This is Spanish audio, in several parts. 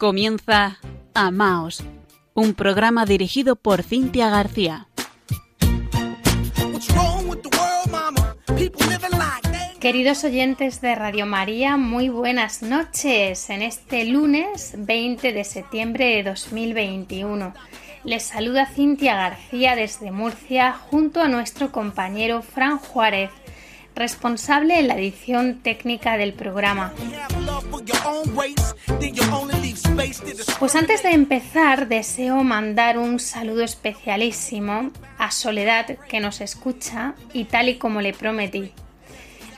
Comienza Amaos, un programa dirigido por Cintia García. Queridos oyentes de Radio María, muy buenas noches en este lunes 20 de septiembre de 2021. Les saluda Cintia García desde Murcia junto a nuestro compañero Fran Juárez responsable en la edición técnica del programa. Pues antes de empezar, deseo mandar un saludo especialísimo a Soledad que nos escucha y tal y como le prometí.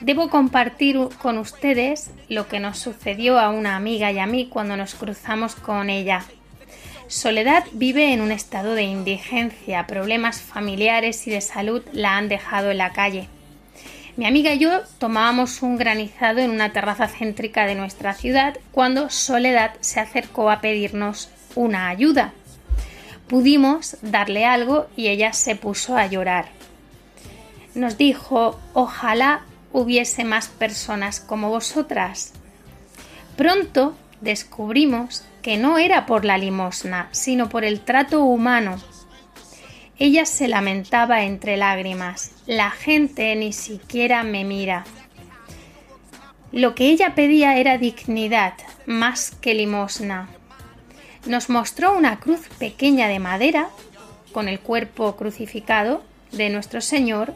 Debo compartir con ustedes lo que nos sucedió a una amiga y a mí cuando nos cruzamos con ella. Soledad vive en un estado de indigencia, problemas familiares y de salud la han dejado en la calle. Mi amiga y yo tomábamos un granizado en una terraza céntrica de nuestra ciudad cuando Soledad se acercó a pedirnos una ayuda. Pudimos darle algo y ella se puso a llorar. Nos dijo, ojalá hubiese más personas como vosotras. Pronto descubrimos que no era por la limosna, sino por el trato humano ella se lamentaba entre lágrimas. La gente ni siquiera me mira. Lo que ella pedía era dignidad, más que limosna. Nos mostró una cruz pequeña de madera, con el cuerpo crucificado de nuestro Señor,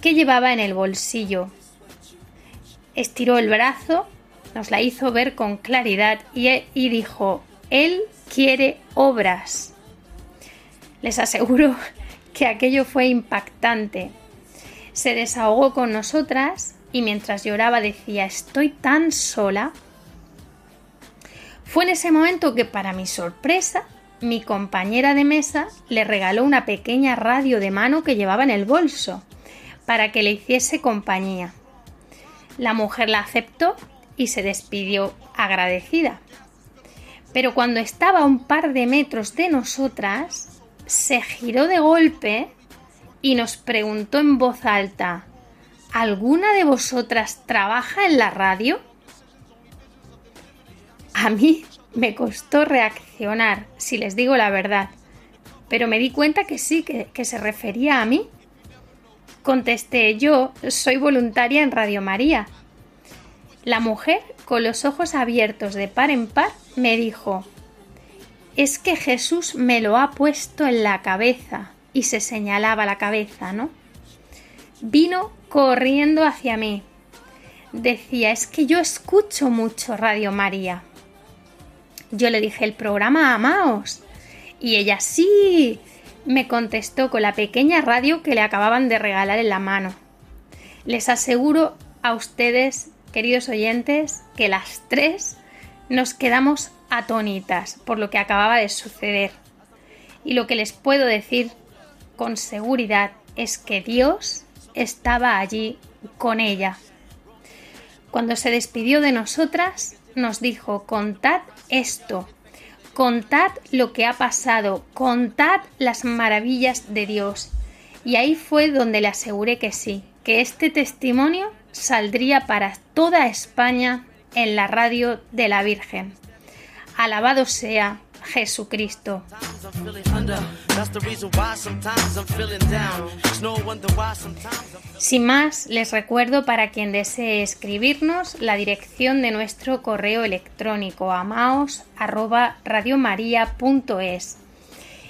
que llevaba en el bolsillo. Estiró el brazo, nos la hizo ver con claridad y, dijo, Él quiere obras. Les aseguro que aquello fue impactante. Se desahogó con nosotras y mientras lloraba decía estoy tan sola. Fue en ese momento que para mi sorpresa mi compañera de mesa le regaló una pequeña radio de mano que llevaba en el bolso para que le hiciese compañía. La mujer la aceptó y se despidió agradecida. Pero cuando estaba a un par de metros de nosotras, se giró de golpe y nos preguntó en voz alta ¿Alguna de vosotras trabaja en la radio? A mí me costó reaccionar, si les digo la verdad, pero me di cuenta que sí, que, se refería a mí. Contesté yo, soy voluntaria en Radio María. La mujer, con los ojos abiertos de par en par, me dijo es que Jesús me lo ha puesto en la cabeza y se señalaba la cabeza, ¿no? Vino corriendo hacia mí. Decía, es que yo escucho mucho Radio María. Yo le dije el programa Amaos. Y ella sí, me contestó con la pequeña radio que le acababan de regalar en la mano. Les aseguro a ustedes, queridos oyentes, que las tres nos quedamos atónitas por lo que acababa de suceder. Y lo que les puedo decir con seguridad es que Dios estaba allí con ella. Cuando se despidió de nosotras, nos dijo, contad esto, contad lo que ha pasado, contad las maravillas de Dios. Y ahí fue donde le aseguré que sí, que este testimonio saldría para toda España en la radio de la Virgen. Alabado sea Jesucristo. Sin más, les recuerdo para quien desee escribirnos la dirección de nuestro correo electrónico amaos@radiomaria.es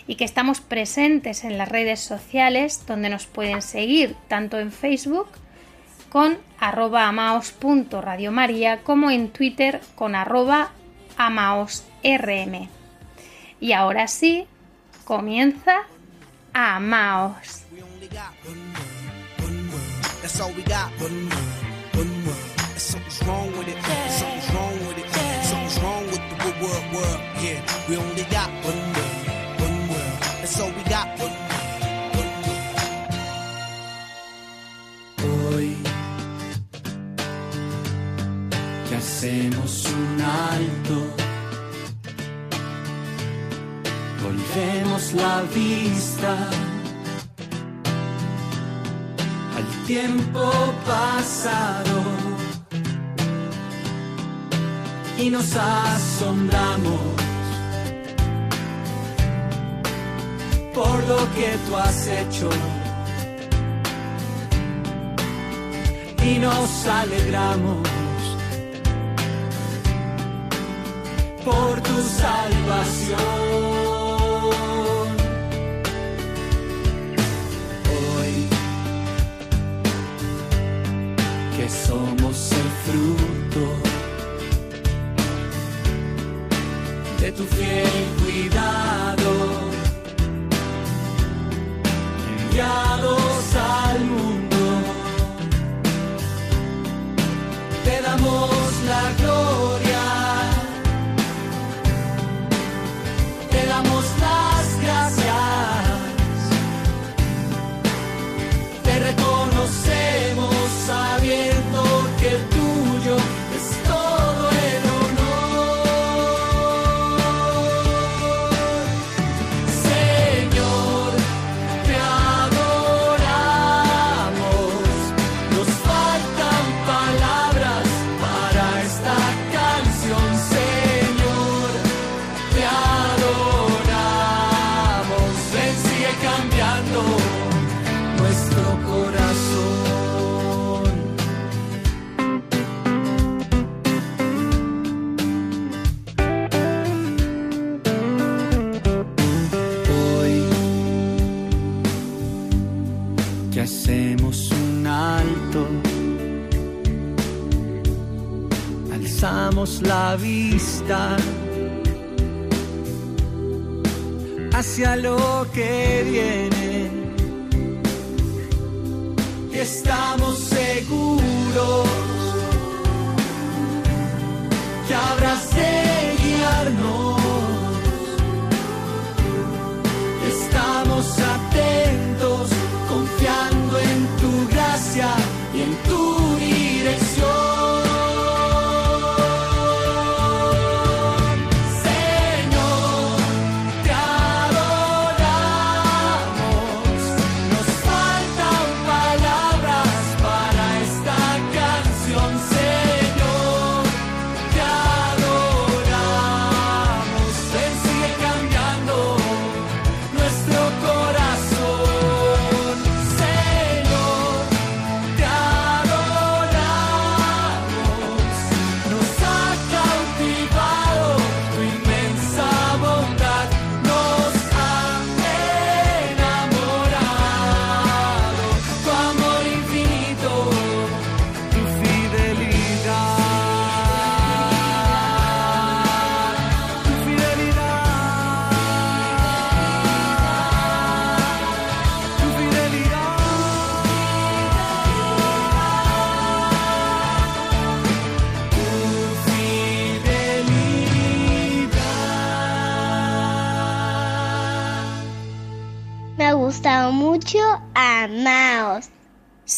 y que estamos presentes en las redes sociales donde nos pueden seguir tanto en Facebook con arroba amaos.radiomaria como en Twitter con arroba Amaos RM. Y ahora sí, comienza Amaos. Hoy hacemos un alto. Volvemos la vista. Al tiempo pasado. Y nos asombramos por lo que tú has hecho. Y nos alegramos por tu salvación. somos el fruto de tu fiel hacia lo que viene. Y estamos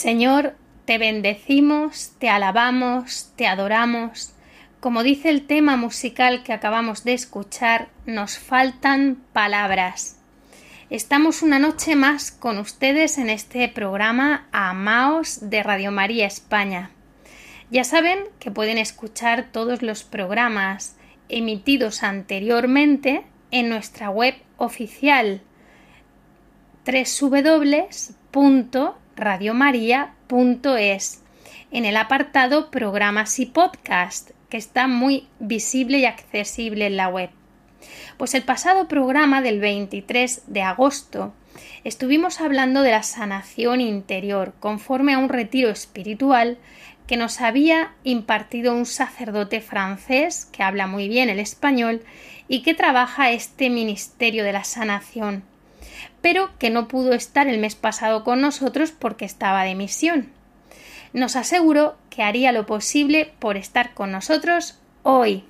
Señor, te bendecimos, te alabamos, te adoramos. Como dice el tema musical que acabamos de escuchar, nos faltan palabras. Estamos una noche más con ustedes en este programa Amaos de Radio María España. Ya saben que pueden escuchar todos los programas emitidos anteriormente en nuestra web oficial www.radiomaria.es en el apartado Programas y Podcast, que está muy visible y accesible en la web. Pues el pasado programa del 23 de agosto estuvimos hablando de la sanación interior conforme a un retiro espiritual que nos había impartido un sacerdote francés que habla muy bien el español y que trabaja este ministerio de la sanación, pero que no pudo estar el mes pasado con nosotros porque estaba de misión. Nos aseguró que haría lo posible por estar con nosotros hoy.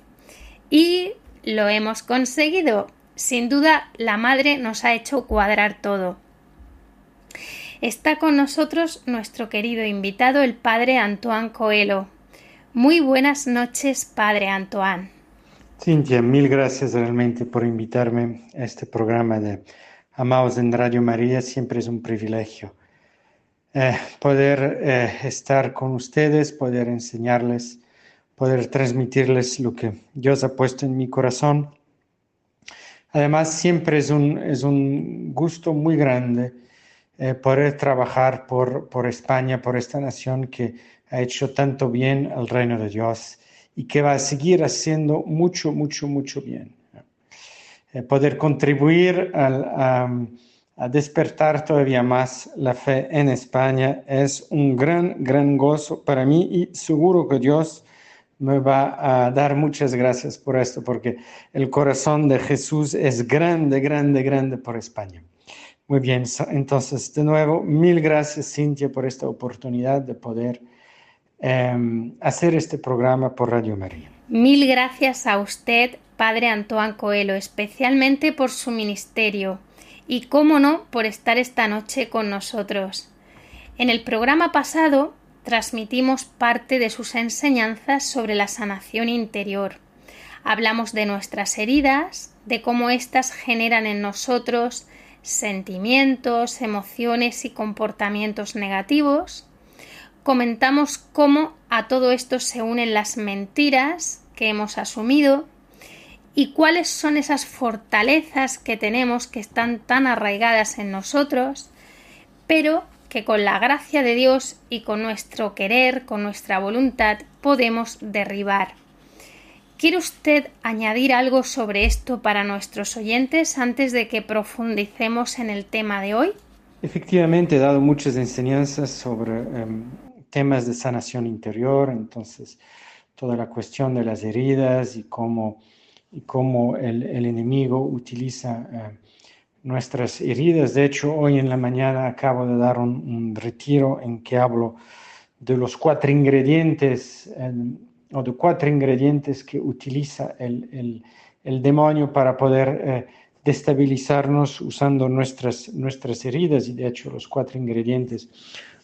Y lo hemos conseguido. Sin duda, la Madre nos ha hecho cuadrar todo. Está con nosotros nuestro querido invitado, el Padre Antoine Coelho. Muy buenas noches, Padre Antoine. Cintia, mil gracias realmente por invitarme a este programa de Amados en Radio María. Siempre es un privilegio eh, poder eh, estar con ustedes, poder enseñarles poder transmitirles lo que Dios ha puesto en mi corazón. Además, siempre es un, es un gusto muy grande eh, poder trabajar por, por España, por esta nación que ha hecho tanto bien al reino de Dios y que va a seguir haciendo mucho, mucho, mucho bien. Eh, poder contribuir a, a, despertar todavía más la fe en España es un gran, gran gozo para mí y seguro que Dios me va a dar muchas gracias por esto, porque el corazón de Jesús es grande, grande, grande por España. Muy bien, entonces de nuevo, mil gracias Cintia por esta oportunidad de poder em, hacer este programa por Radio María. Mil gracias a usted, Padre Antoine Coelho, especialmente por su ministerio y, cómo no, por estar esta noche con nosotros. En el programa pasado transmitimos parte de sus enseñanzas sobre la sanación interior. Hablamos de nuestras heridas, de cómo éstas generan en nosotros sentimientos, emociones y comportamientos negativos. Comentamos cómo a todo esto se unen las mentiras que hemos asumido y cuáles son esas fortalezas que tenemos que están tan arraigadas en nosotros, pero que con la gracia de Dios y con nuestro querer, con nuestra voluntad, podemos derribar. ¿Quiere usted añadir algo sobre esto para nuestros oyentes antes de que profundicemos en el tema de hoy? Efectivamente, he dado muchas enseñanzas sobre em, temas de sanación interior, entonces toda la cuestión de las heridas y cómo, y cómo el, enemigo utiliza em, nuestras heridas. De hecho, hoy en la mañana acabo de dar un, retiro en que hablo de los cuatro ingredientes o de cuatro ingredientes que utiliza el, demonio para poder eh, destabilizarnos usando nuestras, nuestras heridas. Y de hecho, los cuatro ingredientes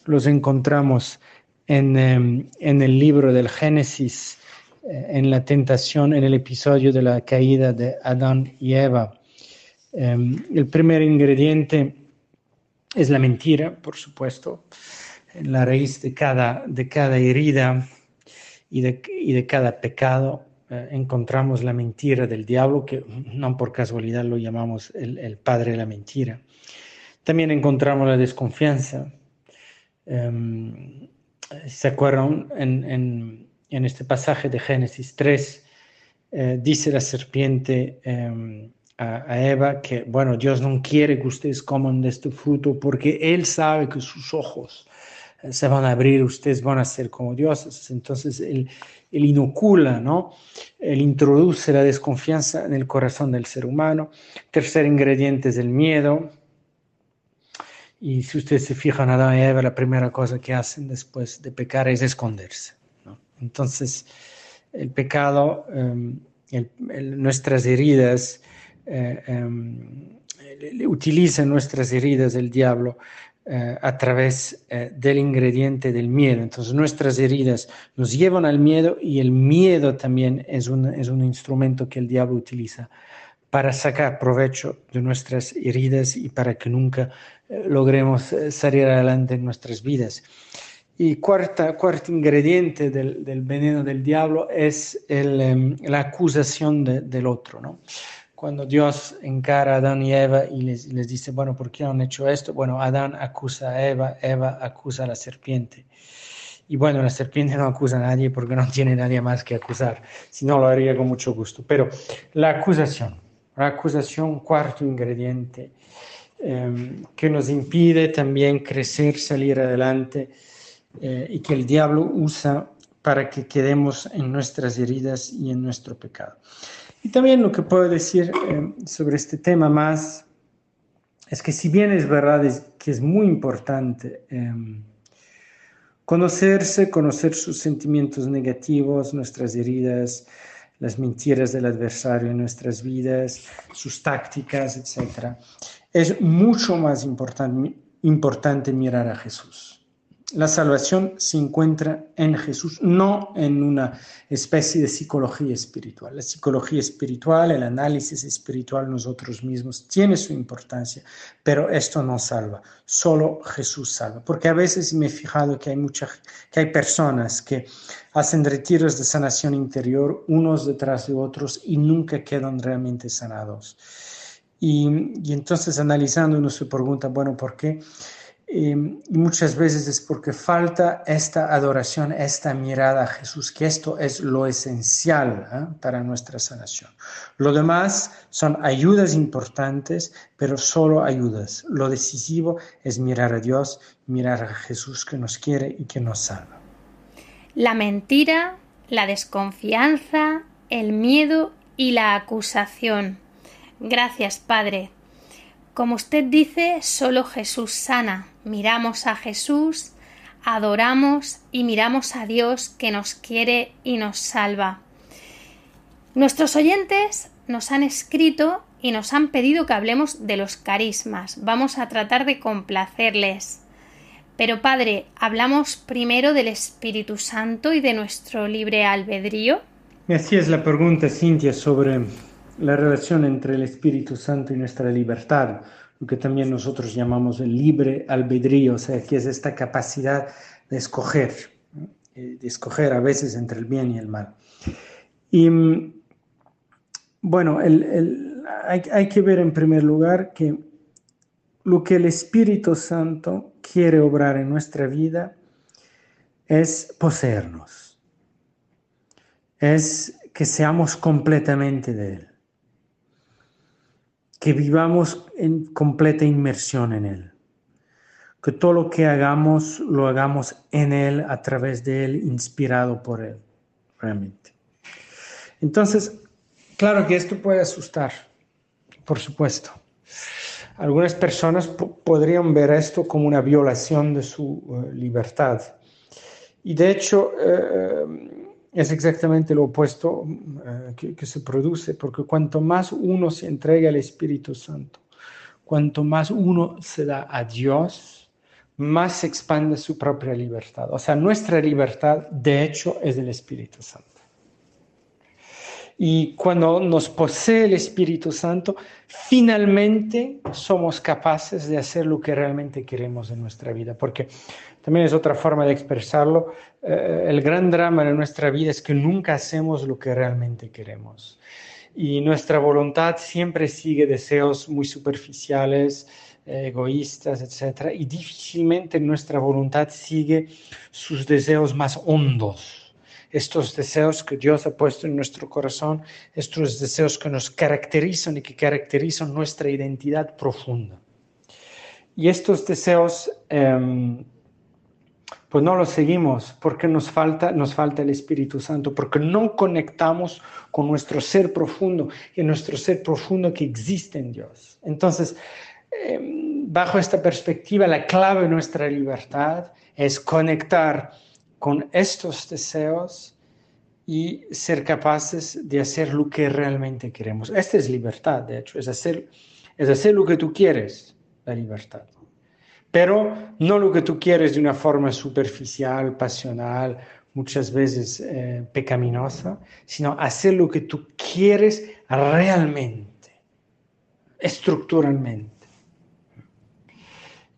los encontramos en, em, en el libro del Génesis, eh, en la tentación, en el episodio de la caída de Adán y Eva. Em, el primer ingrediente es la mentira, por supuesto, en la raíz de cada, de cada herida y de, y de cada pecado eh, encontramos la mentira del diablo, que no por casualidad lo llamamos el, padre de la mentira. También encontramos la desconfianza. Em, ¿Se acuerdan? En, en, este pasaje de Génesis 3, eh, dice la serpiente, em, a, Eva que, bueno, Dios no quiere que ustedes coman de este fruto porque Él sabe que sus ojos eh, se van a abrir, ustedes van a ser como dioses. Entonces Él, él inocula, ¿no? Él introduce la desconfianza en el corazón del ser humano. Tercer ingrediente es el miedo. Y si ustedes se fijan, Adán y Eva, la primera cosa que hacen después de pecar es esconderse. ¿no? Entonces, el pecado, em, nuestras heridas, eh, em, utiliza nuestras heridas el diablo eh, a través eh, del ingrediente del miedo. Entonces nuestras heridas nos llevan al miedo y el miedo también es un, es un instrumento que el diablo utiliza para sacar provecho de nuestras heridas y para que nunca logremos salir adelante en nuestras vidas. Y cuarto ingrediente del, veneno del diablo es em, la acusación del otro. ¿no? cuando Dios encara a Adán y Eva y les, les, dice, bueno, ¿por qué han hecho esto? Bueno, Adán acusa a Eva, Eva acusa a la serpiente. Y bueno, la serpiente no acusa a nadie porque no tiene nadie más que acusar, si no lo haría con mucho gusto. Pero la acusación, acusación, cuarto ingrediente, em, que nos impide también crecer, salir adelante eh, y que el diablo usa para que quedemos en nuestras heridas y en nuestro pecado. Y también lo que puedo decir eh, sobre este tema más es que si bien es verdad que es muy importante em, conocerse, conocer sus sentimientos negativos, nuestras heridas, las mentiras del adversario en nuestras vidas, sus tácticas, etc., es mucho más importante, mirar a Jesús. La salvación se encuentra en Jesús, no en una especie de psicología espiritual. La psicología espiritual, el análisis espiritual nosotros mismos tiene su importancia, pero esto no salva, solo Jesús salva. Porque a veces me he fijado que hay muchas, que hay personas que hacen retiros de sanación interior unos detrás de otros y nunca quedan realmente sanados. Y, entonces analizando uno se pregunta, bueno, ¿por qué? Em, y muchas veces es porque falta esta adoración, esta mirada a Jesús, que esto es lo esencial ¿eh? para nuestra sanación. Lo demás son ayudas importantes, pero solo ayudas. Lo decisivo es mirar a Dios, mirar a Jesús que nos quiere y que nos salva. La mentira, la desconfianza, el miedo y la acusación. Gracias, Padre. Como usted dice, solo Jesús sana. Miramos a Jesús, adoramos y miramos a Dios que nos quiere y nos salva. Nuestros oyentes nos han escrito y nos han pedido que hablemos de los carismas. Vamos a tratar de complacerles. Pero Padre, ¿hablamos primero del Espíritu Santo y de nuestro libre albedrío? Así es la pregunta, Cintia, sobre la relación entre el Espíritu Santo y nuestra libertad, lo que también nosotros llamamos el libre albedrío, o sea, que es esta capacidad de escoger, eh, de escoger a veces entre el bien y el mal. Y mm, bueno, hay, hay que ver en primer lugar que lo que el Espíritu Santo quiere obrar en nuestra vida es poseernos, es que seamos completamente de Él que vivamos en completa inmersión en Él. Que todo lo que hagamos lo hagamos en Él, a través de Él, inspirado por Él, realmente. Entonces, claro que esto puede asustar, por supuesto. Algunas personas podrían ver esto como una violación de su eh, libertad. Y de hecho, eh, es exactamente lo opuesto eh, que, se produce, porque cuanto más uno se entrega al Espíritu Santo, cuanto más uno se da a Dios, más se expande su propia libertad. O sea, nuestra libertad, de hecho, es del Espíritu Santo. Y cuando nos posee el Espíritu Santo, finalmente somos capaces de hacer lo que realmente queremos en nuestra vida, porque también es otra forma de expresarlo. Eh, el gran drama de nuestra vida es que nunca hacemos lo que realmente queremos. Y nuestra voluntad siempre sigue deseos muy superficiales, eh, egoístas, etc. Y difícilmente nuestra voluntad sigue sus deseos más hondos. Estos deseos que Dios ha puesto en nuestro corazón, estos deseos que nos caracterizan y que caracterizan nuestra identidad profunda. Y estos deseos em, pues no lo seguimos porque nos falta, nos falta el Espíritu Santo, porque no conectamos con nuestro ser profundo y nuestro ser profundo que existe en Dios. Entonces, em, bajo esta perspectiva, la clave de nuestra libertad es conectar con estos deseos y ser capaces de hacer lo que realmente queremos. Esta es libertad, de hecho, es hacer, es hacer lo que tú quieres, la libertad pero no lo que tú quieres de una forma superficial, pasional, muchas veces eh, pecaminosa, sino hacer lo que tú quieres realmente, estructuralmente.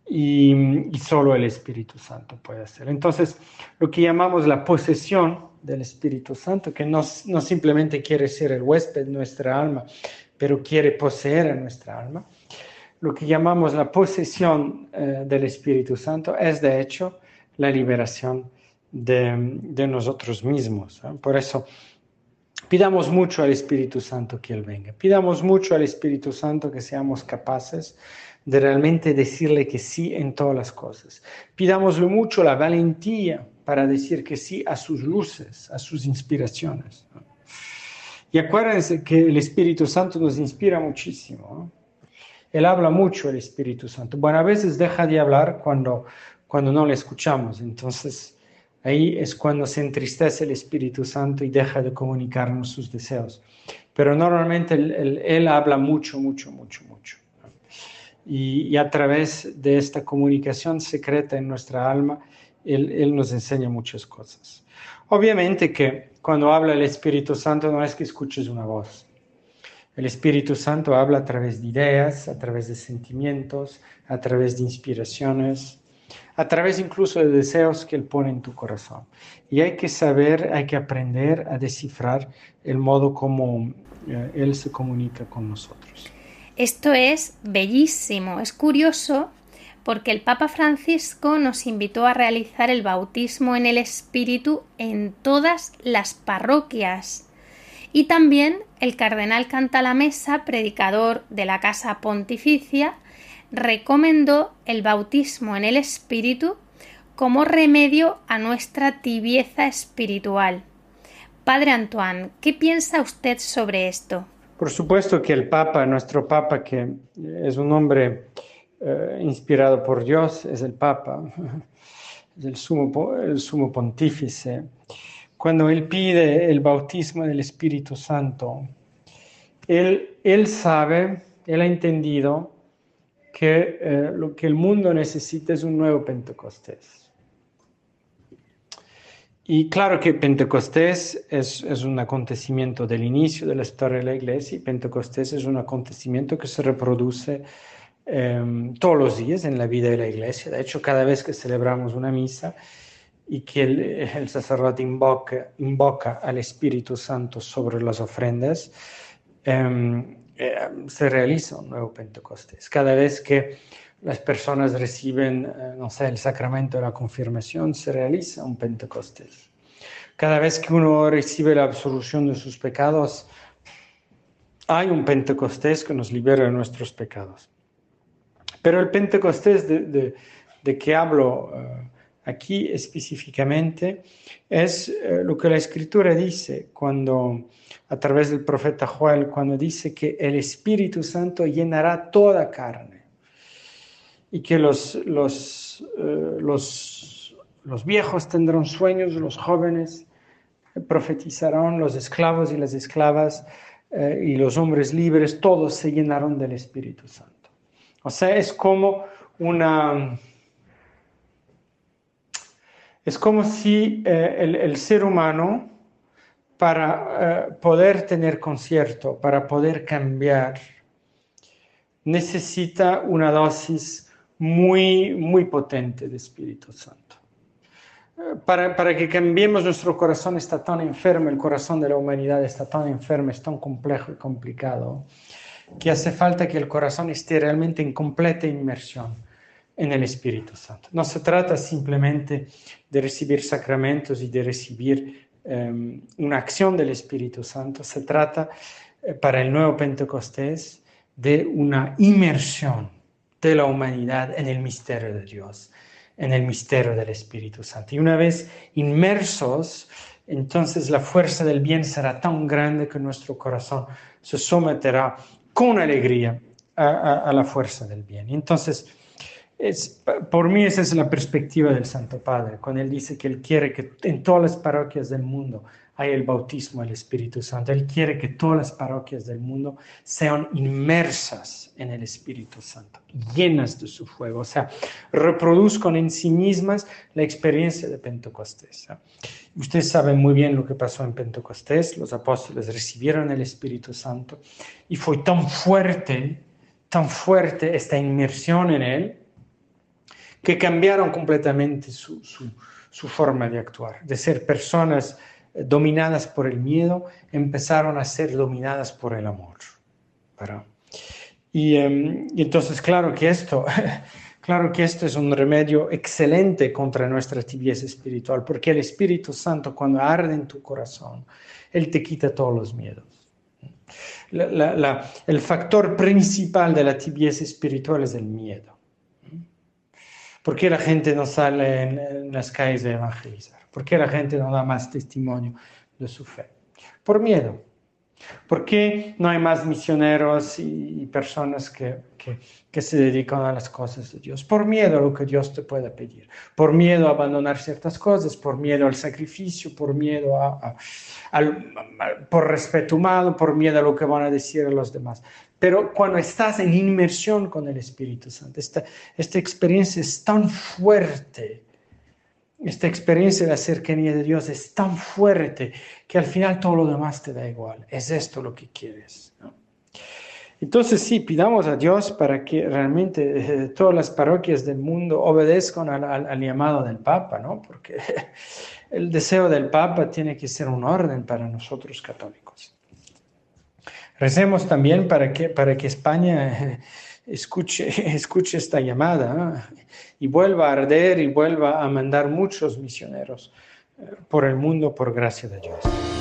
Y, solo el Espíritu Santo puede hacer. Entonces, lo que llamamos la posesión del Espíritu Santo, que no, no simplemente quiere ser el huésped de nuestra alma, pero quiere poseer a nuestra alma, lo que llamamos la posesión eh, del Espíritu Santo es de hecho la liberación de, nosotros mismos. Por eso pidamos mucho al Espíritu Santo que Él venga. Pidamos mucho al Espíritu Santo que seamos capaces de realmente decirle que sí en todas las cosas. Pidámosle mucho la valentía para decir que sí a sus luces, a sus inspiraciones. Y acuérdense que el Espíritu Santo nos inspira muchísimo. Él habla mucho, el Espíritu Santo. Bueno, a veces deja de hablar cuando, cuando no le escuchamos. Entonces, ahí es cuando se entristece el Espíritu Santo y deja de comunicarnos sus deseos. Pero normalmente Él, habla mucho, mucho, mucho, mucho. Y, a través de esta comunicación secreta en nuestra alma, él, nos enseña muchas cosas. Obviamente que cuando habla el Espíritu Santo no es que escuches una voz. El Espíritu Santo habla a través de ideas, a través de sentimientos, a través de inspiraciones, a través incluso de deseos que Él pone en tu corazón. Y hay que saber, hay que aprender a descifrar el modo como eh, Él se comunica con nosotros. Esto es bellísimo, es curioso porque el Papa Francisco nos invitó a realizar el bautismo en el Espíritu en todas las parroquias. Y también el cardenal Cantalamesa, predicador de la Casa Pontificia, recomendó el bautismo en el Espíritu como remedio a nuestra tibieza espiritual. Padre Antoine, ¿qué piensa usted sobre esto? Por supuesto que el Papa, nuestro Papa, que es un hombre eh, inspirado por Dios, es el Papa, es el sumo, el sumo pontífice. Cuando él pide el bautismo del Espíritu Santo, él, él sabe, él ha entendido que eh, lo que el mundo necesita es un nuevo Pentecostés. Y claro que Pentecostés es, es, un acontecimiento del inicio de la historia de la iglesia y Pentecostés es un acontecimiento que se reproduce Em, todos los días en la vida de la iglesia. De hecho, cada vez que celebramos una misa y que el, sacerdote invoca, invoca, al Espíritu Santo sobre las ofrendas, em, eh, se realiza un nuevo Pentecostés. Cada vez que las personas reciben, eh, no sé, el sacramento de la confirmación, se realiza un Pentecostés. Cada vez que uno recibe la absolución de sus pecados, hay un Pentecostés que nos libera de nuestros pecados. Pero el Pentecostés de, que hablo eh, aquí específicamente es eh, lo que la Escritura dice cuando, a través del profeta Joel, cuando dice que el Espíritu Santo llenará toda carne y que los, los, eh, los, los viejos tendrán sueños, los jóvenes profetizarán, los esclavos y las esclavas y los hombres libres, todos se llenarán del Espíritu Santo. O sea, es como una... Es como si eh, el, ser humano, para eh, poder tener concierto, para poder cambiar, necesita una dosis muy, muy potente de Espíritu Santo. Para, para, que cambiemos, nuestro corazón está tan enfermo, el corazón de la humanidad está tan enfermo, es tan complejo y complicado que hace falta que el corazón esté realmente en completa inmersión en el Espíritu Santo. No se trata simplemente de recibir sacramentos y de recibir em, una acción del Espíritu Santo, se trata eh, para el nuevo Pentecostés de una inmersión de la humanidad en el misterio de Dios, en el misterio del Espíritu Santo. Y una vez inmersos, entonces la fuerza del bien será tan grande que nuestro corazón se someterá con alegría a, la fuerza del bien. Entonces, es, por mí esa es la perspectiva del Santo Padre, cuando él dice que él quiere que en todas las parroquias del mundo haya el bautismo del Espíritu Santo. Él quiere que todas las parroquias del mundo sean inmersas en el Espíritu Santo, llenas de su fuego, o sea, reproduzcan en sí mismas la experiencia de Pentecostés. Ustedes saben muy bien lo que pasó en Pentecostés, los apóstoles recibieron el Espíritu Santo y fue tan fuerte, tan fuerte esta inmersión en Él, que cambiaron completamente su, forma de actuar, de ser personas eh, dominadas por el miedo, empezaron a ser dominadas por el amor. Em, y entonces, claro que esto Claro que esto es un remedio excelente contra nuestra tibieza espiritual, porque el Espíritu Santo cuando arde en tu corazón, Él te quita todos los miedos. el factor principal de la tibieza espiritual es el miedo. ¿Por qué la gente no sale en, las calles a evangelizar? ¿Por qué la gente no da más testimonio de su fe? Por miedo. ¿Por qué no hay más misioneros y, personas que, que, se dedican a las cosas de Dios? Por miedo a lo que Dios te pueda pedir, por miedo a abandonar ciertas cosas, por miedo al sacrificio, por miedo a, por respeto humano, por miedo a lo que van a decir a los demás. Pero cuando estás en inmersión con el Espíritu Santo, esta, experiencia es tan fuerte esta experiencia de la cercanía de Dios es tan fuerte que al final todo lo demás te da igual. Es esto lo que quieres. Entonces sí, pidamos a Dios para que realmente eh, todas las parroquias del mundo obedezcan al, llamado del Papa, ¿no? Porque el deseo del Papa tiene que ser un orden para nosotros católicos. Recemos también para que, para que España escuche, escuche esta llamada y vuelva a arder y vuelva a mandar muchos misioneros eh, por el mundo por gracia de Dios.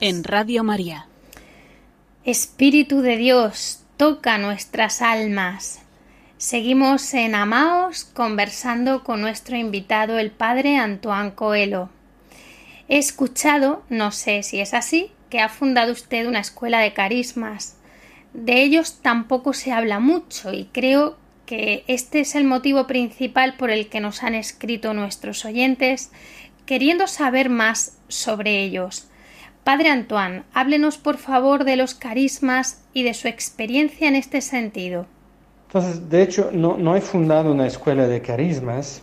En Radio María. Espíritu de Dios, toca nuestras almas. Seguimos en Amaos conversando con nuestro invitado, el padre Antoine Coelho. He escuchado, no sé si es así, que ha fundado usted una escuela de carismas. De ellos tampoco se habla mucho y creo que este es el motivo principal por el que nos han escrito nuestros oyentes, queriendo saber más sobre ellos. Padre Antoine, háblenos por favor de los carismas y de su experiencia en este sentido. Entonces, de hecho, no, no he fundado una escuela de carismas,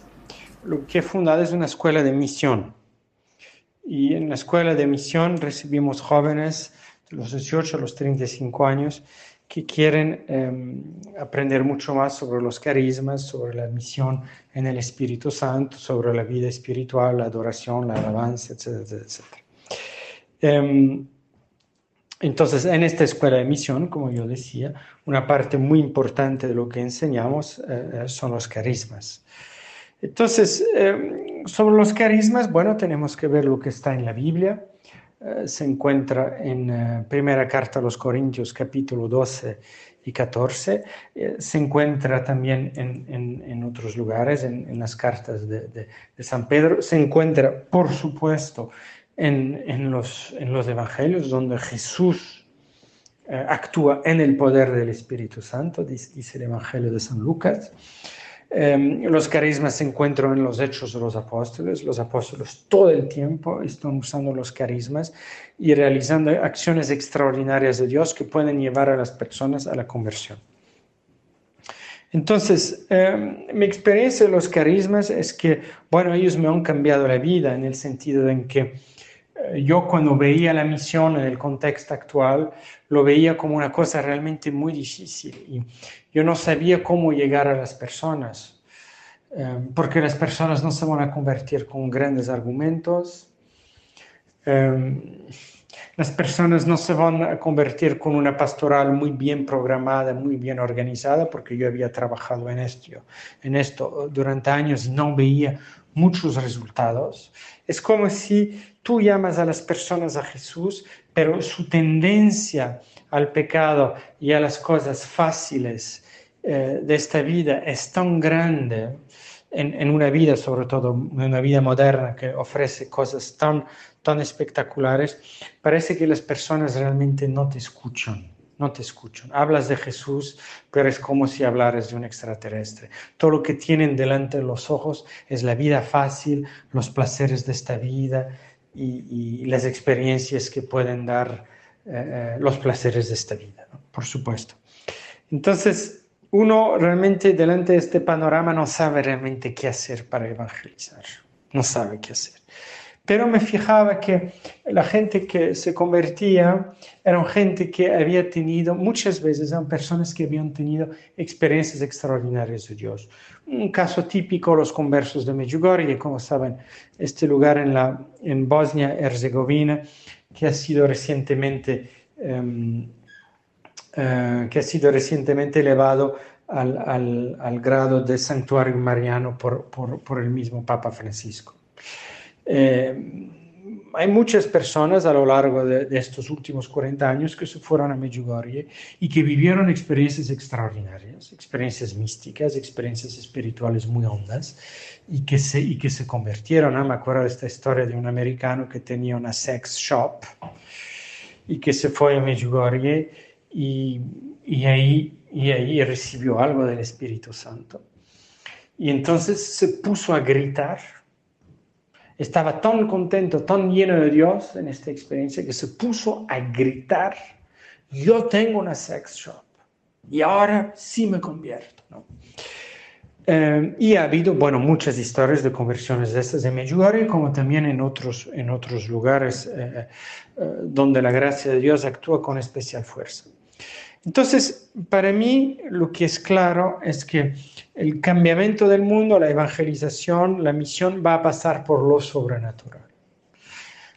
lo que he fundado es una escuela de misión. Y en la escuela de misión recibimos jóvenes de los 18 a los 35 años que quieren em, aprender mucho más sobre los carismas, sobre la misión en el Espíritu Santo, sobre la vida espiritual, la adoración, la alabanza, etcétera, etcétera. Em, entonces, en esta escuela de misión, como yo decía, una parte muy importante de lo que enseñamos eh, eh, son los carismas. Entonces, em, sobre los carismas, bueno, tenemos que ver lo que está en la Biblia. Eh, se encuentra en uh, Primera Carta a los Corintios capítulo 12 y 14, eh, se encuentra también en, en, otros lugares, en, las cartas de, de, San Pedro, se encuentra, por supuesto, en, los, los Evangelios, donde Jesús actúa en el poder del Espíritu Santo, dice el Evangelio de San Lucas. Em, los carismas se encuentran en los hechos de los apóstoles. Los apóstoles todo el tiempo están usando los carismas y realizando acciones extraordinarias de Dios que pueden llevar a las personas a la conversión. Entonces, em, mi experiencia de los carismas es que, bueno, ellos me han cambiado la vida en el sentido en que yo cuando veía la misión en el contexto actual, lo veía como una cosa realmente muy difícil y yo no sabía cómo llegar a las personas, eh, porque las personas no se van a convertir con grandes argumentos, eh, las personas no se van a convertir con una pastoral muy bien programada, muy bien organizada, porque yo había trabajado en esto, en esto durante años y no veía muchos resultados. Es como si tú llamas a las personas a Jesús, pero su tendencia al pecado y a las cosas fáciles eh, de esta vida es tan grande en, en, una vida, sobre todo en una vida moderna que ofrece cosas tan, tan espectaculares, parece que las personas realmente no te escuchan no te escuchan. Hablas de Jesús, pero es como si hablaras de un extraterrestre. Todo lo que tienen delante de los ojos es la vida fácil, los placeres de esta vida y, las experiencias que pueden dar eh, eh, los placeres de esta vida, por supuesto. Entonces, uno realmente delante de este panorama no sabe realmente qué hacer para evangelizar, no sabe qué hacer. Pero me fijaba que la gente que se convertía eran gente que había tenido, muchas veces eran personas que habían tenido experiencias extraordinarias de Dios. Un caso típico, los conversos de Medjugorje, como saben, este lugar en, la, en Bosnia-Herzegovina, que ha sido recientemente, um, uh, que ha sido recientemente elevado al, al, al, grado de santuario mariano por, por, por el mismo Papa Francisco. Eh, hay muchas personas a lo largo de, de, estos últimos 40 años que se fueron a Medjugorje y que vivieron experiencias extraordinarias, experiencias místicas, experiencias espirituales muy hondas y que se, y que se convirtieron. Me acuerdo de esta historia de un americano que tenía una sex shop y que se fue a Medjugorje y, y, ahí, y ahí recibió algo del Espíritu Santo. Y entonces se puso a gritar estaba tan contento, tan lleno de Dios en esta experiencia que se puso a gritar, yo tengo una sex shop y ahora sí me convierto. ¿no? Eh, y ha habido, bueno, muchas historias de conversiones de estas en Medjugorje, como también en otros, en otros lugares eh, eh, donde la gracia de Dios actúa con especial fuerza. Entonces, para mí lo que es claro es que el cambiamiento del mundo, la evangelización, la misión va a pasar por lo sobrenatural.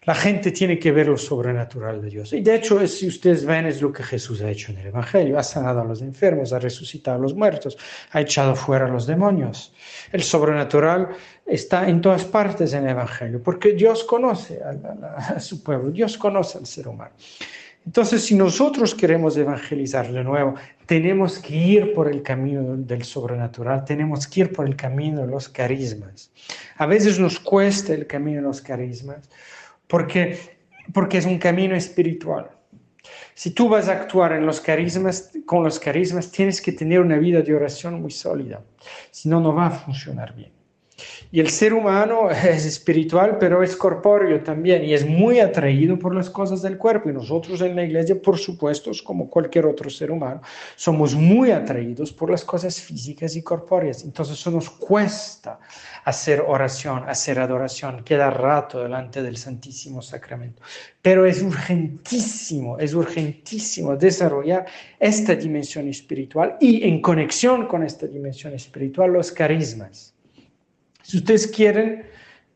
La gente tiene que ver lo sobrenatural de Dios. Y de hecho, si ustedes ven, es lo que Jesús ha hecho en el Evangelio. Ha sanado a los enfermos, ha resucitado a los muertos, ha echado fuera a los demonios. El sobrenatural está en todas partes en el Evangelio, porque Dios conoce a su pueblo, Dios conoce al ser humano. Entonces, si nosotros queremos evangelizar de nuevo, tenemos que ir por el camino del sobrenatural, tenemos que ir por el camino de los carismas. A veces nos cuesta el camino de los carismas porque porque es un camino espiritual. Si tú vas a actuar en los carismas, con los carismas, tienes que tener una vida de oración muy sólida, si no, no va a funcionar bien. Y el ser humano es espiritual, pero es corpóreo también y es muy atraído por las cosas del cuerpo. Y nosotros en la iglesia, por supuesto, como cualquier otro ser humano, somos muy atraídos por las cosas físicas y corpóreas. Entonces eso nos cuesta hacer oración, hacer adoración, quedar rato delante del Santísimo Sacramento. Pero es urgentísimo, es urgentísimo desarrollar esta dimensión espiritual y en conexión con esta dimensión espiritual los carismas. Si ustedes quieren,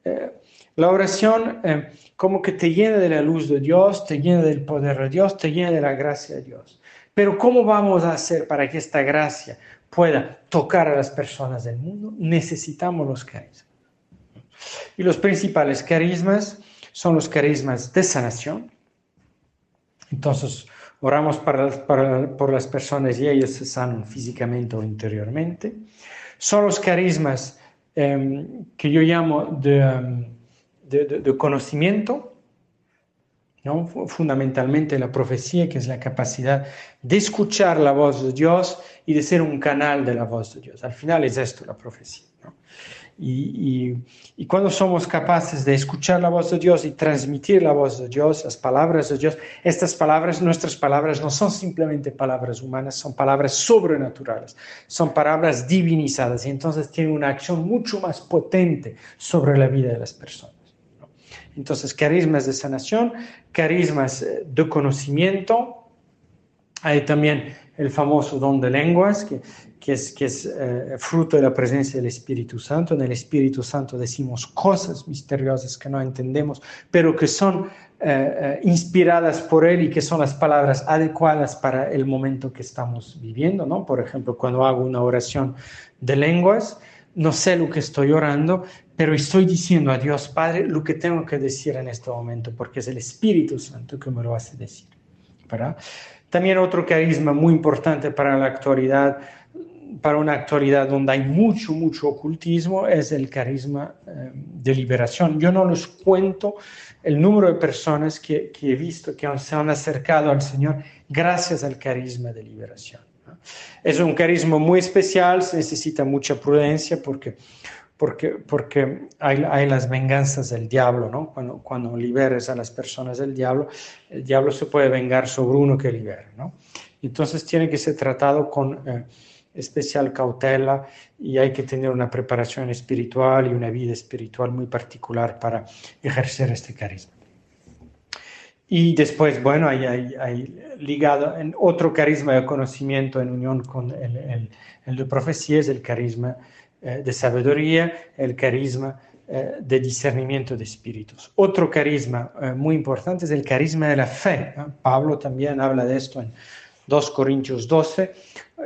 eh, la oración eh, como que te llena de la luz de Dios, te llena del poder de Dios, te llena de la gracia de Dios. Pero ¿cómo vamos a hacer para que esta gracia pueda tocar a las personas del mundo? Necesitamos los carismas. Y los principales carismas son los carismas de sanación. Entonces, oramos por las personas y ellos se sanan físicamente o interiormente. Son los carismas Em, que yo llamo em, de, de, conocimiento, ¿no? fundamentalmente la profecía, que es la capacidad de escuchar la voz de Dios y de ser un canal de la voz de Dios. Al final es esto la profecía. ¿no? Y, cuando somos capaces de escuchar la voz de Dios y transmitir la voz de Dios, las palabras de Dios, estas palabras, nuestras palabras no son simplemente palabras humanas, son palabras sobrenaturales, son palabras divinizadas y entonces tienen una acción mucho más potente sobre la vida de las personas. Entonces, carismas de sanación, carismas eh, de conocimiento, hay también el famoso don de lenguas, que que es, que es eh, fruto de la presencia del Espíritu Santo. En el Espíritu Santo decimos cosas misteriosas que no entendemos, pero que son eh, eh, inspiradas por Él y que son las palabras adecuadas para el momento que estamos viviendo. ¿no? Por ejemplo, cuando hago una oración de lenguas, no sé lo que estoy orando, pero estoy diciendo a Dios Padre lo que tengo que decir en este momento, porque es el Espíritu Santo que me lo hace decir. ¿verdad? También otro carisma muy importante para la actualidad para una actualidad donde hay mucho, mucho ocultismo es el carisma eh, de liberación. Yo no les cuento el número de personas que, he visto que se han acercado al Señor gracias al carisma de liberación. Es un carisma muy especial, se necesita mucha prudencia porque, porque, porque hay, hay las venganzas del diablo, ¿no? Cuando, cuando liberes a las personas del diablo, el diablo se puede vengar sobre uno que libera, ¿no? Entonces tiene que ser tratado con... Eh, especial cautela y hay que tener una preparación espiritual y una vida espiritual muy particular para ejercer este carisma. Y después, bueno, hay, hay, ligado en otro carisma de conocimiento en unión con el, el, de profecía, es el carisma de sabiduría, el carisma eh, de discernimiento de espíritus. Otro carisma eh, muy importante es el carisma de la fe. Pablo también habla de esto en 2 Corintios 12,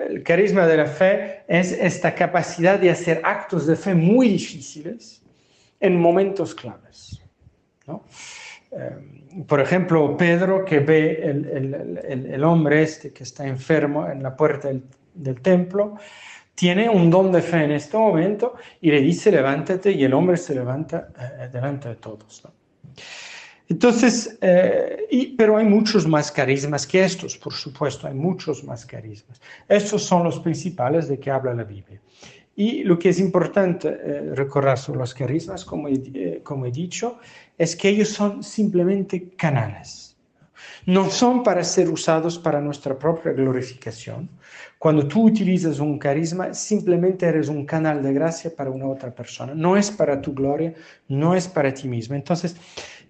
el carisma de la fe es esta capacidad de hacer actos de fe muy difíciles en momentos claves. Eh, por ejemplo, Pedro que ve el, hombre este que está enfermo en la puerta del, templo, tiene un don de fe en este momento y le dice levántate y el hombre se levanta eh, delante de todos. Entonces, eh, pero hay muchos más carismas que estos, por supuesto, hay muchos más carismas. Estos son los principales de que habla la Biblia. Y lo que es importante eh, recordar sobre los carismas, como eh, como he dicho, es que ellos son simplemente canales. No son para ser usados para nuestra propia glorificación. Cuando tú utilizas un carisma, simplemente eres un canal de gracia para una otra persona. No es para tu gloria, no es para ti mismo. Entonces,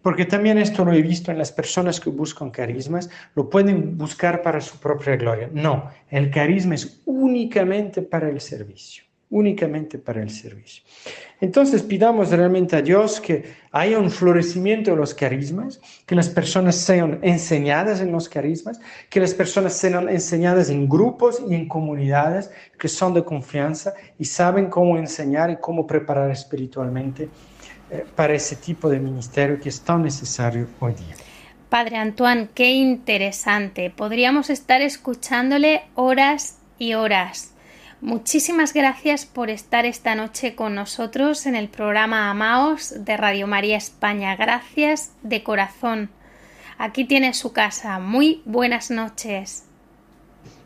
porque también esto lo he visto en las personas que buscan carismas, lo pueden buscar para su propia gloria. No, el carisma es únicamente para el servicio, únicamente para el servicio. Entonces pidamos realmente a Dios que haya un florecimiento de los carismas, que las personas sean enseñadas en los carismas, que las personas sean enseñadas en grupos y en comunidades que son de confianza y saben cómo enseñar y cómo preparar espiritualmente eh, para ese tipo de ministerio que es tan necesario hoy día. Padre Antoine, qué interesante. Podríamos estar escuchándole horas y horas. Muchísimas gracias por estar esta noche con nosotros en el programa Amaos de Radio María España. Gracias de corazón. Aquí tiene su casa. Muy buenas noches.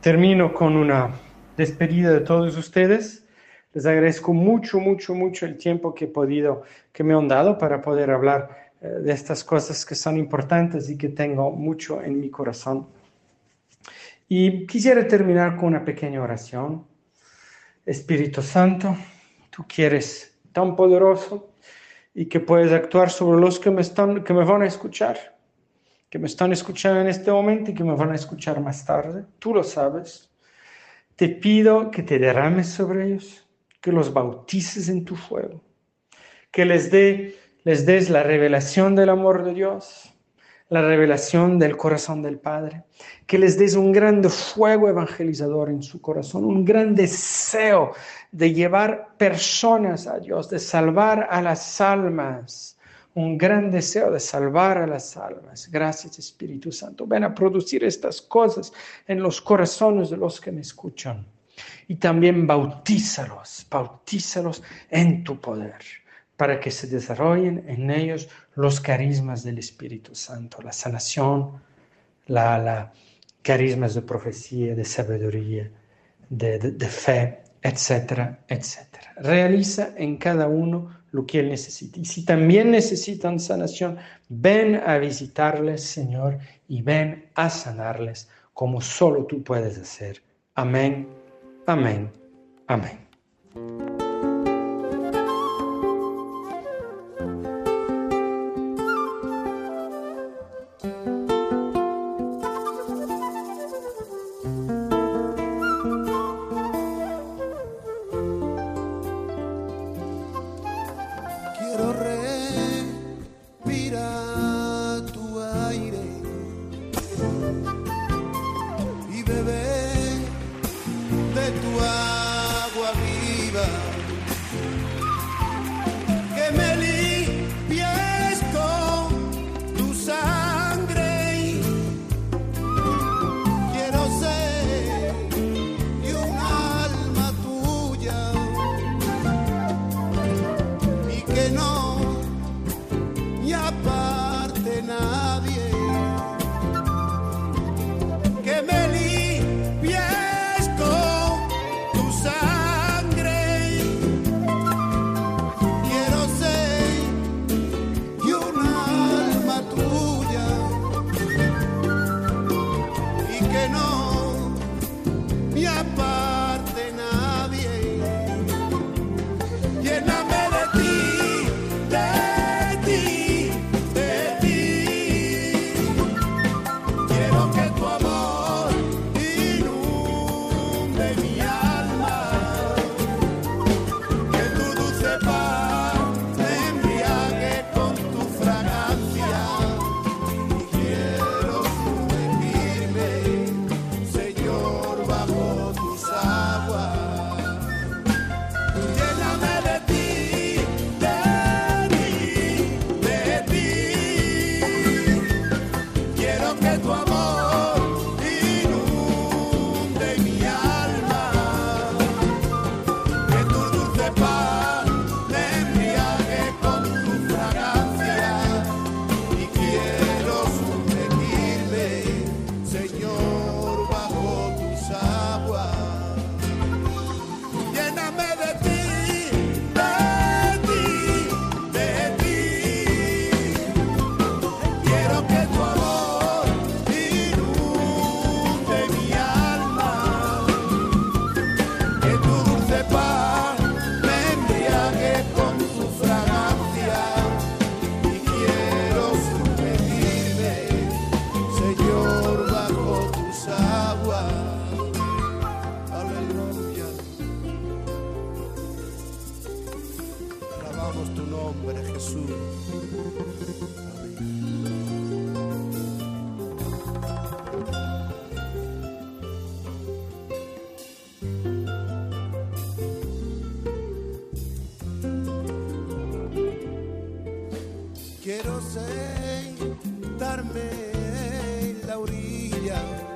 Termino con una despedida de todos ustedes. Les agradezco mucho, mucho, mucho el tiempo que he podido, que me han dado para poder hablar eh, de estas cosas que son importantes y que tengo mucho en mi corazón. Y quisiera terminar con una pequeña oración. Espíritu Santo, tú quieres tan poderoso y que puedes actuar sobre los que me, están, que me van a escuchar, que me están escuchando en este momento y que me van a escuchar más tarde. Tú lo sabes. Te pido que te derrames sobre ellos, que los bautices en tu fuego, que les, dé, les des la revelación del amor de Dios, la revelación del corazón del Padre, que les des un gran fuego evangelizador en su corazón, un gran deseo de llevar personas a Dios, de salvar a las almas, un gran deseo de salvar a las almas. Gracias Espíritu Santo. Ven a producir estas cosas en los corazones de los que me escuchan. Y también bautízalos, bautízalos en tu poder para que se desarrollen en ellos los carismas del Espíritu Santo, la sanación, la, la carismas de profecía, de sabiduría, de, de, fe, etcétera, etcétera. Realiza en cada uno lo que él necesita. Y si también necesitan sanación, ven a visitarles, Señor, y ven a sanarles como solo tú puedes hacer. Amén, amén, amén. quiero sentarme en la orilla.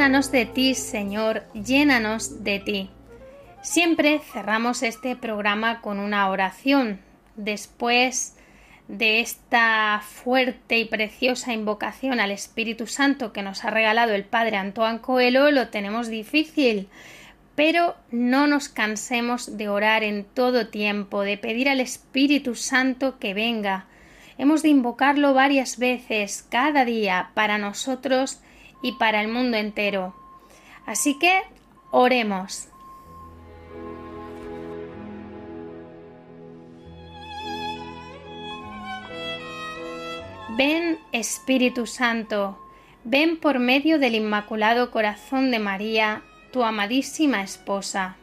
Llénanos de ti, Señor, llénanos de ti. Siempre cerramos este programa con una oración. Después de esta fuerte y preciosa invocación al Espíritu Santo que nos ha regalado el Padre Antoine Coelho, lo tenemos difícil. Pero no nos cansemos de orar en todo tiempo, de pedir al Espíritu Santo que venga. Hemos de invocarlo varias veces cada día para nosotros y para el mundo entero. Así que oremos. Ven Espíritu Santo, ven por medio del Inmaculado Corazón de María, tu amadísima esposa.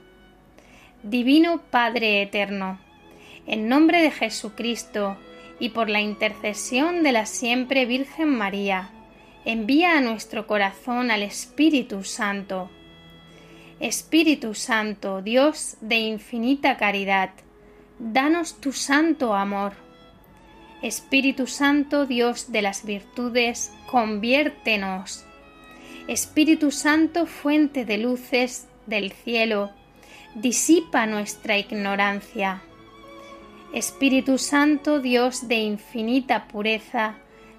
Divino Padre Eterno, en nombre de Jesucristo y por la intercesión de la siempre Virgen María, envía a nuestro corazón al Espíritu Santo. Espíritu Santo, Dios de infinita caridad, danos tu santo amor. Espíritu Santo, Dios de las virtudes, conviértenos. Espíritu Santo, fuente de luces del cielo, disipa nuestra ignorancia. Espíritu Santo, Dios de infinita pureza,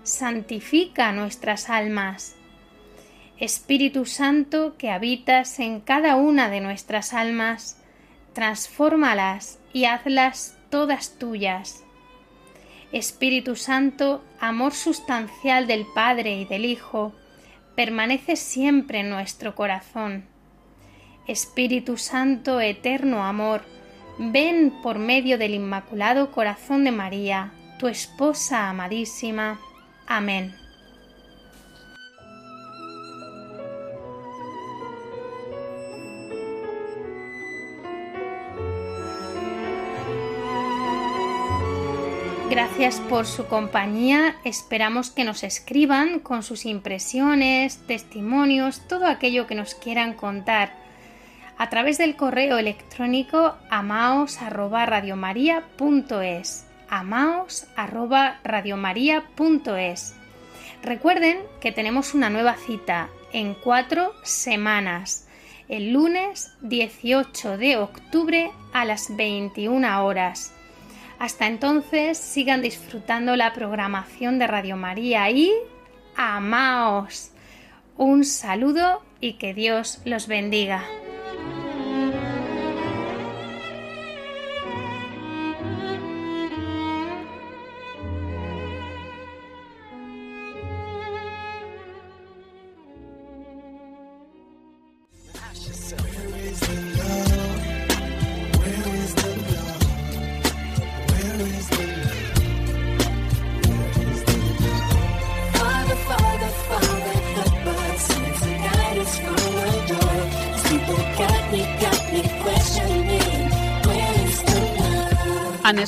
santifica nuestras almas. Espíritu Santo que habitas en cada una de nuestras almas, transfórmalas y hazlas todas tuyas. Espíritu Santo, amor sustancial del Padre y del Hijo, permanece siempre en nuestro corazón. Espíritu Santo, eterno amor, ven por medio del Inmaculado Corazón de María, tu esposa amadísima, Amén. Gracias por su compañía. Esperamos que nos escriban con sus impresiones, testimonios, todo aquello que nos quieran contar a través del correo electrónico amaos@radiomaria.es amaos.radiomaria.es. Recuerden que tenemos una nueva cita en cuatro semanas, el lunes 18 de octubre a las 21 horas. Hasta entonces sigan disfrutando la programación de Radio María y amaos. Un saludo y que Dios los bendiga.